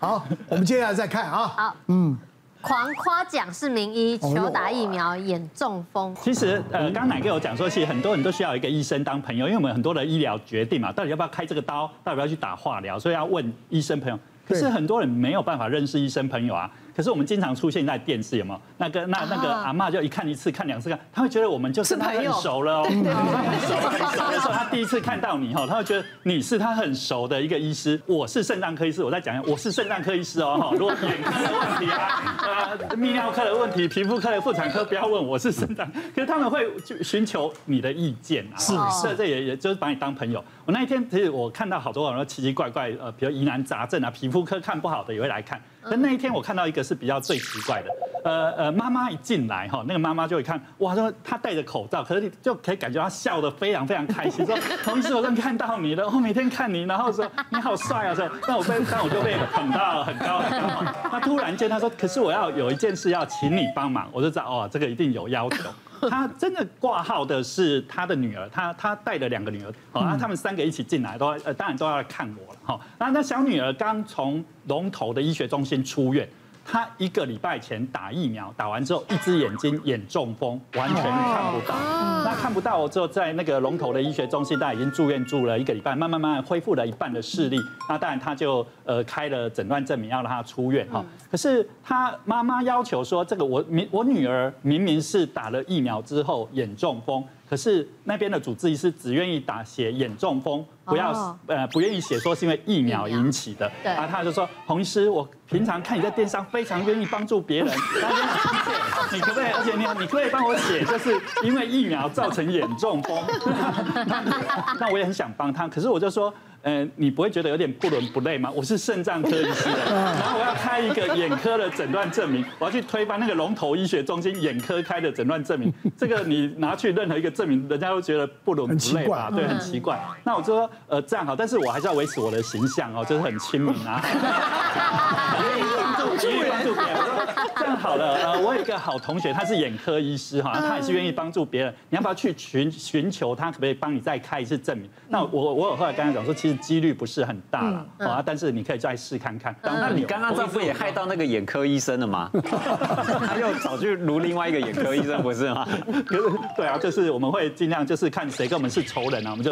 好，我们接下来再看啊。好，嗯。狂夸奖是名医求打疫苗眼中风。其实，呃，刚奶哥有讲说，其实很多人都需要一个医生当朋友，因为我们很多的医疗决定嘛，到底要不要开这个刀，到底要不要去打化疗，所以要问医生朋友。可是很多人没有办法认识医生朋友啊。可是我们经常出现在电视，有没有？那个那那个阿嬷就一看一次，看两次看，他会觉得我们就是他很熟了哦，很熟很熟。那时候他第一次看到你哈，他会觉得你是他很熟的一个医师。我是肾脏科医师，我再讲一下我是肾脏科医师哦哈。如果眼科的问题啊，呃，泌尿科的问题，皮肤科的妇产科不要问，我是肾脏。可是他们会去寻求你的意见啊，是这这也也就是把你当朋友。我那一天其实我看到好多好多奇奇怪怪呃，比如疑难杂症啊，皮肤科看不好的也会来看。但那一天我看到一个是比较最奇怪的，呃呃，妈妈一进来哈，那个妈妈就会看，哇，说她戴着口罩，可是你就可以感觉她笑得非常非常开心，说，同事我正看到你了，我每天看你，然后说你好帅啊，说，那我被，那我就被捧到很高很高。他突然间他说，可是我要有一件事要请你帮忙，我就知道哦，这个一定有要求。他真的挂号的是他的女儿，他他带了两个女儿，好，那他们三个一起进来，都呃当然都要来看我了，好，那那小女儿刚从龙头的医学中心出院。他一个礼拜前打疫苗，打完之后一只眼睛眼中风，完全看不到。那看不到之后，在那个龙头的医学中心，他已经住院住了一个礼拜，慢慢慢慢恢复了一半的视力。那当然他就呃开了诊断证明，要让他出院哈。可是他妈妈要求说，这个我明我女儿明明是打了疫苗之后眼中风。可是那边的主治医师只愿意打写眼中风，不要呃不愿意写说是因为疫苗引起的。对，然后他就说洪医师，我平常看你在电商非常愿意帮助别人。你可不可以？而且你你可不可以帮我写，就是因为疫苗造成眼中风。那我也很想帮他，可是我就说。嗯，你不会觉得有点不伦不类吗？我是肾脏科医师，然后我要开一个眼科的诊断证明，我要去推翻那个龙头医学中心眼科开的诊断证明，这个你拿去任何一个证明，人家都觉得不伦不类吧？对，很奇怪。那我就说，呃，这样好，但是我还是要维持我的形象哦，就是很亲民啊。继续帮助别人，这样好了。呃，我有一个好同学，他是眼科医师哈，他也是愿意帮助别人。你要不要去寻寻求他，可不可以帮你再开一次证明？那我我有后来跟他讲说，其实几率不是很大了啊，但是你可以再试看看。那你刚刚这不也害到那个眼科医生了吗？他又找去撸另外一个眼科医生，不是吗？对啊，就是我们会尽量就是看谁跟我们是仇人啊，我们就。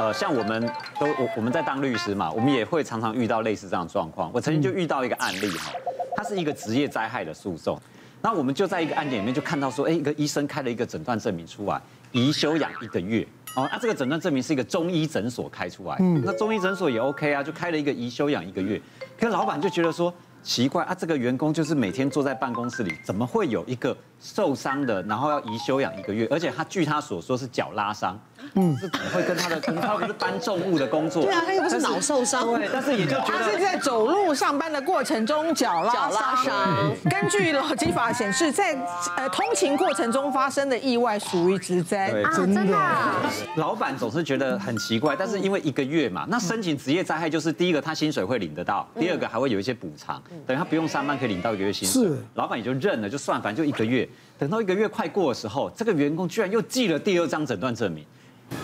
呃，像我们都我我们在当律师嘛，我们也会常常遇到类似这样的状况。我曾经就遇到一个案例哈，它是一个职业灾害的诉讼。那我们就在一个案件里面就看到说，哎，一个医生开了一个诊断证明出来，宜休养一个月。哦，那这个诊断证明是一个中医诊所开出来，那中医诊所也 OK 啊，就开了一个宜休养一个月。可是老板就觉得说奇怪啊，这个员工就是每天坐在办公室里，怎么会有一个受伤的，然后要移休养一个月，而且他据他所说是脚拉伤。嗯，是怎么会跟他的他不是搬重物的工作？对啊，他又不是脑受伤。对，但是也就觉得他是在走路上班的过程中脚拉伤。根据劳基法显示，在呃通勤过程中发生的意外属于职灾。对，真的。老板总是觉得很奇怪，但是因为一个月嘛，那申请职业灾害就是第一个他薪水会领得到，第二个还会有一些补偿，等于他不用上班可以领到一个月薪水。是，老板也就认了，就算反正就一个月。等到一个月快过的时候，这个员工居然又寄了第二张诊断证明。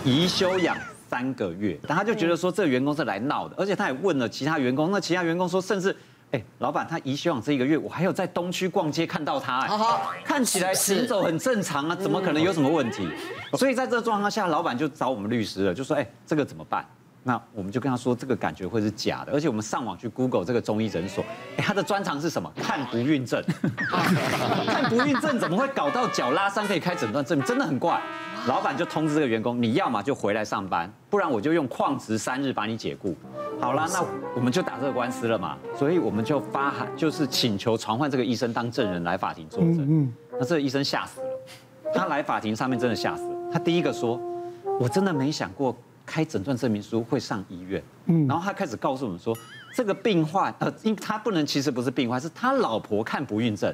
宜休养三个月，但他就觉得说这个员工是来闹的，而且他也问了其他员工，那其他员工说，甚至，哎，老板他宜休养这一个月，我还有在东区逛街看到他，哎，看起来行走很正常啊，怎么可能有什么问题？所以在这个状况下，老板就找我们律师了，就说，哎，这个怎么办？那我们就跟他说，这个感觉会是假的，而且我们上网去 Google 这个中医诊所，哎，他的专长是什么？看不孕症，看不孕症怎么会搞到脚拉伤可以开诊断证明？真的很怪。老板就通知这个员工，你要么就回来上班，不然我就用旷职三日把你解雇。好了，那我们就打这个官司了嘛。所以我们就发函，就是请求传唤这个医生当证人来法庭作证。嗯那这个医生吓死了，他来法庭上面真的吓死了。他第一个说，我真的没想过开诊断证明书会上医院。然后他开始告诉我们说，这个病患呃，因他不能其实不是病患，是他老婆看不孕症。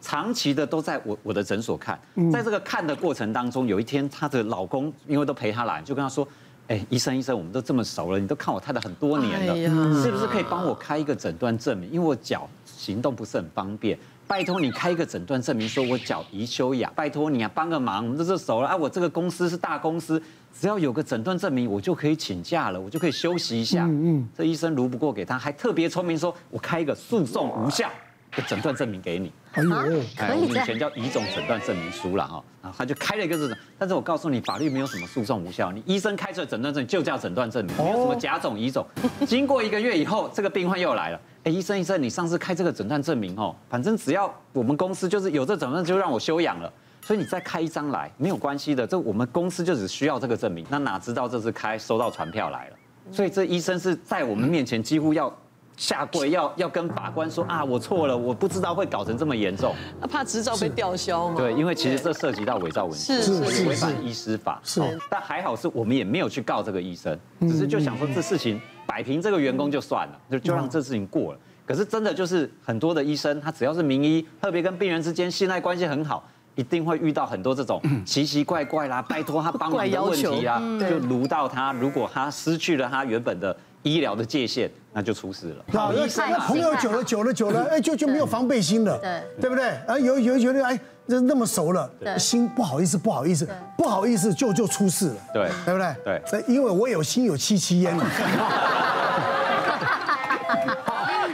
长期的都在我我的诊所看，在这个看的过程当中，有一天她的老公因为都陪她来，就跟她说：“哎，医生医生，我们都这么熟了，你都看我太太很多年了，是不是可以帮我开一个诊断证明？因为我脚行动不是很方便，拜托你开一个诊断证明，说我脚宜休养，拜托你啊，帮个忙，我们这是熟了啊，我这个公司是大公司，只要有个诊断证明，我就可以请假了，我就可以休息一下。嗯嗯，这医生如不过给他，还特别聪明，说我开一个诉讼无效的诊断证明给你。哎呦，哎，我们以前叫乙种诊断证明书了哈，然后他就开了一个这种，但是我告诉你，法律没有什么诉讼无效，你医生开出来诊断证就叫诊断证明，没有什么甲种乙种。经过一个月以后，这个病患又来了。哎，医生医生，你上次开这个诊断证明哦，反正只要我们公司就是有这诊断，就让我休养了，所以你再开一张来没有关系的，这我们公司就只需要这个证明。那哪知道这次开收到传票来了，所以这医生是在我们面前几乎要下跪，要要跟法官说啊，我错了，我不知道会搞成这么严重。那怕执照被吊销吗？对，因为其实这涉及到伪造文书，是是违反医师法。是，但还好是我们也没有去告这个医生，只是就想说这事情。摆平这个员工就算了，就就让这事情过了。可是真的就是很多的医生，他只要是名医，特别跟病人之间信赖关系很好，一定会遇到很多这种奇奇怪怪啦，拜托他帮忙的问题啊，就卢到他。如果他失去了他原本的医疗的界限，那就出事了。那那朋友久了久了久了，哎，就就没有防备心了，对对不对？啊，有有觉得哎，那那么熟了，心不好意思不好意思不好意思就就出事了，对对不对？对，因为我有心有戚戚焉。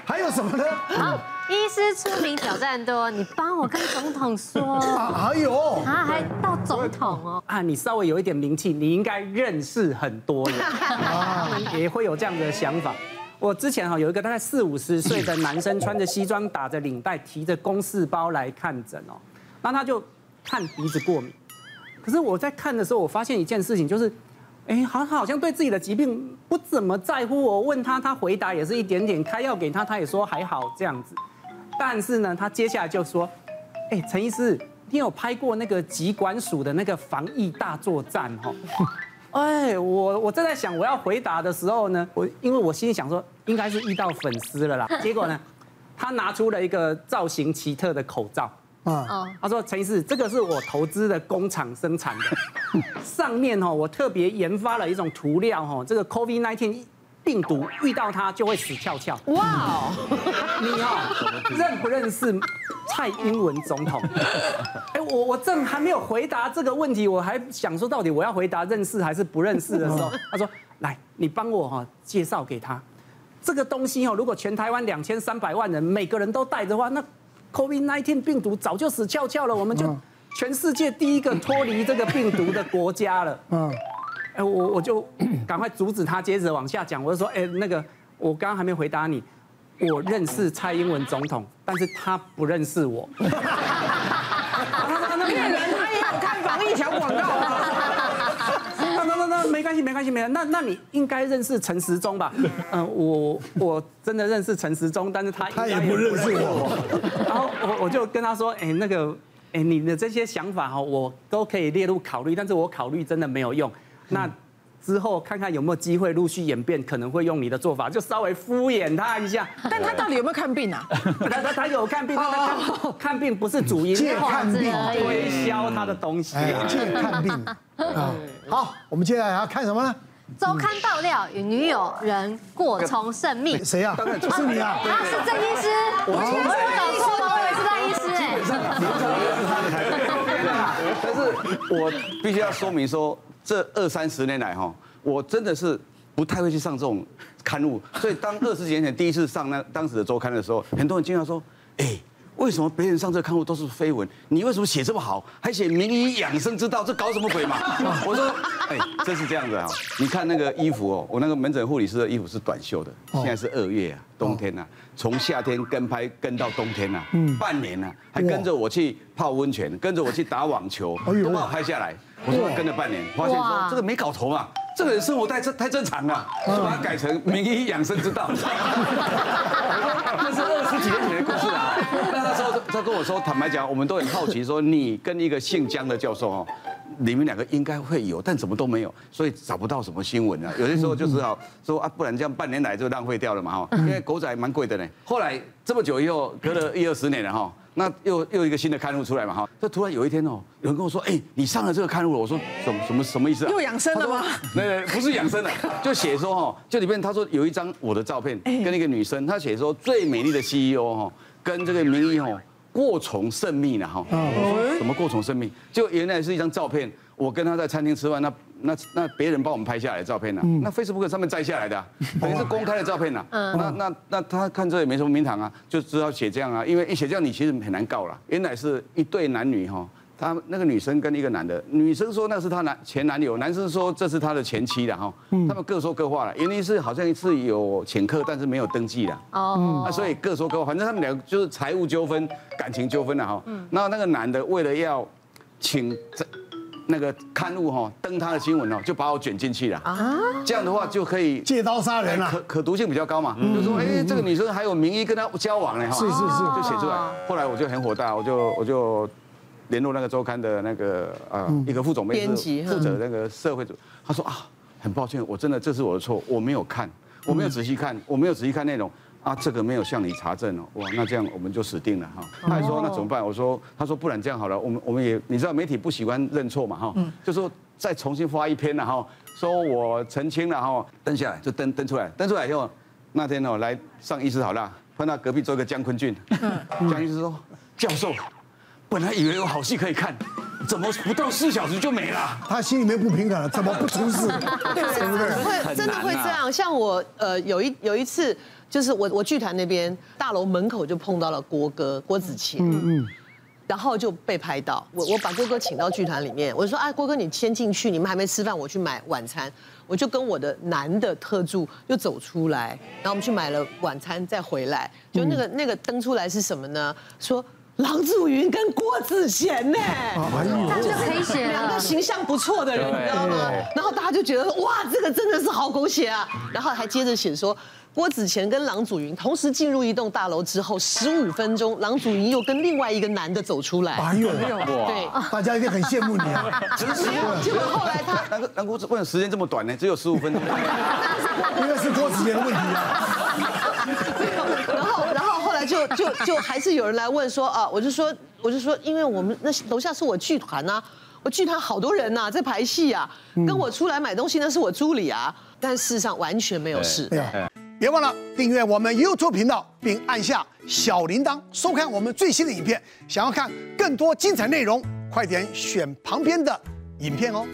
还有什么呢？好，医师出名挑战多，你帮我跟总统说。哎呦啊，还到总统哦。啊，你稍微有一点名气，你应该认识很多人，也会有这样的想法。我之前哈有一个大概四五十岁的男生，穿着西装，打着领带，提着公事包来看诊哦。那他就看鼻子过敏。可是我在看的时候，我发现一件事情，就是。哎，好，好像对自己的疾病不怎么在乎。我问他，他回答也是一点点，开药给他，他也说还好这样子。但是呢，他接下来就说：“哎，陈医师，你有拍过那个疾管署的那个防疫大作战哈？”哎，我我正在想我要回答的时候呢，我因为我心里想说应该是遇到粉丝了啦。结果呢，他拿出了一个造型奇特的口罩。啊，他说陈医师，这个是我投资的工厂生产的，上面哦，我特别研发了一种涂料哦，这个 COVID-19 病毒遇到它就会死翘翘。哇，你哦，认不认识蔡英文总统？哎，我我正还没有回答这个问题，我还想说到底我要回答认识还是不认识的时候，他说来，你帮我哈介绍给他，这个东西哦，如果全台湾两千三百万人每个人都带的话，那 COVID-19 病毒早就死翘翘了，我们就全世界第一个脱离这个病毒的国家了。嗯，哎，我我就赶快阻止他，接着往下讲。我就说，哎，那个我刚刚还没回答你，我认识蔡英文总统，但是他不认识我。那骗人，他也有看防疫小广告啊。没关系，没关系，没关系。那那你应该认识陈时中吧？嗯，我我真的认识陈时中，但是他他也不认识我。然后我我就跟他说，哎，那个，哎，你的这些想法哈，我都可以列入考虑，但是我考虑真的没有用。那之后看看有没有机会陆续演变，可能会用你的做法，就稍微敷衍他一下。但他到底有没有看病啊？他他他有看病，但他看病不是主因，借看病推销他的东西，借看病。好，我们接下来要看什么呢？周刊爆料与女友人过从甚密。谁啊？是你啊？他是郑医师。我我搞错了，我也是郑医师哎。但是，我必须要说明说，这二三十年来哈，我真的是不太会去上这种刊物。所以，当二十几年前第一次上那当时的周刊的时候，很多人经常说，哎。为什么别人上这刊物都是绯闻？你为什么写这么好，还写名医养生之道？这搞什么鬼嘛？我说，哎，这是这样子啊。你看那个衣服哦，我那个门诊护理师的衣服是短袖的。现在是二月啊，冬天啊，从夏天跟拍跟到冬天啊，半年啊，还跟着我去泡温泉，跟着我去打网球，都把我拍下来。我说跟了半年，发现说这个没搞头嘛。这个人生活太正太正常了，就 把它改成名医养生之道。那是二十几年前跟我说，坦白讲，我们都很好奇，说你跟一个姓江的教授哦，你们两个应该会有，但怎么都没有，所以找不到什么新闻啊。有些时候就是啊，说啊，不然这样半年来就浪费掉了嘛哈。因为狗仔蛮贵的呢。后来这么久以后，隔了一二十年了哈。那又又一个新的刊物出来嘛哈，这突然有一天哦，有人跟我说，哎，你上了这个刊物了，我说什么什么什么意思啊？又养生了吗？那不是养生的，就写说哦，就里面他说有一张我的照片，跟一个女生，他写说最美丽的 CEO 哈，跟这个名医哦，过从甚密呢哈。哦。什么过从甚密？就原来是一张照片，我跟他在餐厅吃饭，那那那别人帮我们拍下来的照片呢？那 Facebook 上面摘下来的，等于是公开的照片呐。嗯。那那那他看这也没什么名堂啊，就知道写这样啊，因为一写这样你其实很难告了。原来是一对男女哈。他那个女生跟一个男的，女生说那是她男前男友，男生说这是他的前妻的哈，他们各说各话了，原因是好像一次有请客，但是没有登记的哦，那所以各说各话，反正他们两个就是财务纠纷、感情纠纷了哈。然后那个男的为了要请这那个刊物哈登他的新闻哦，就把我卷进去了啊，这样的话就可以借刀杀人了，可可读性比较高嘛，就说哎这个女生还有名医跟他交往呢哈，是是是，就写出来。后来我就很火大，我就我就。联络那个周刊的那个呃一个副总编辑，负责那个社会组，他说啊，很抱歉，我真的这是我的错，我没有看，我没有仔细看，我没有仔细看内容。啊，这个没有向你查证哦，哇，那这样我们就死定了哈。他还说那怎么办？我说，他说不然这样好了，我们我们也你知道媒体不喜欢认错嘛哈，就说再重新发一篇了哈，说我澄清了哈，登下来就登登出来，登出来以后那天哦来上医师好了，碰到隔壁做一个江坤俊，江医师说教授。本来以为有好戏可以看，怎么不到四小时就没了？他心里面不平衡了，怎么不出事？对不对？会真的会这样。像我呃有一有一次，就是我我剧团那边大楼门口就碰到了郭哥郭子乾，嗯嗯，然后就被拍到。我我把郭哥请到剧团里面，我就说啊，郭哥你先进去，你们还没吃饭，我去买晚餐。我就跟我的男的特助就走出来，然后我们去买了晚餐再回来。就那个那个登出来是什么呢？说。郎祖筠跟郭子乾呢？那就可以写两个形象不错的人，你知道吗？然后大家就觉得哇，这个真的是好狗血啊！然后还接着写说，郭子乾跟郎祖筠同时进入一栋大楼之后，十五分钟，郎祖筠又跟另外一个男的走出来。哎呦，对，大家一定很羡慕你啊！结果后来他那个那郭子为什么时间这么短呢？只有十五分钟。应该是郭子乾的问题啊。就就就还是有人来问说啊，我就说我就说，因为我们那楼下是我剧团呐，我剧团好多人呐在排戏啊，跟我出来买东西那是我助理啊，但事实上完全没有事。别忘了订阅我们 YouTube 频道，并按下小铃铛，收看我们最新的影片。想要看更多精彩内容，快点选旁边的影片哦。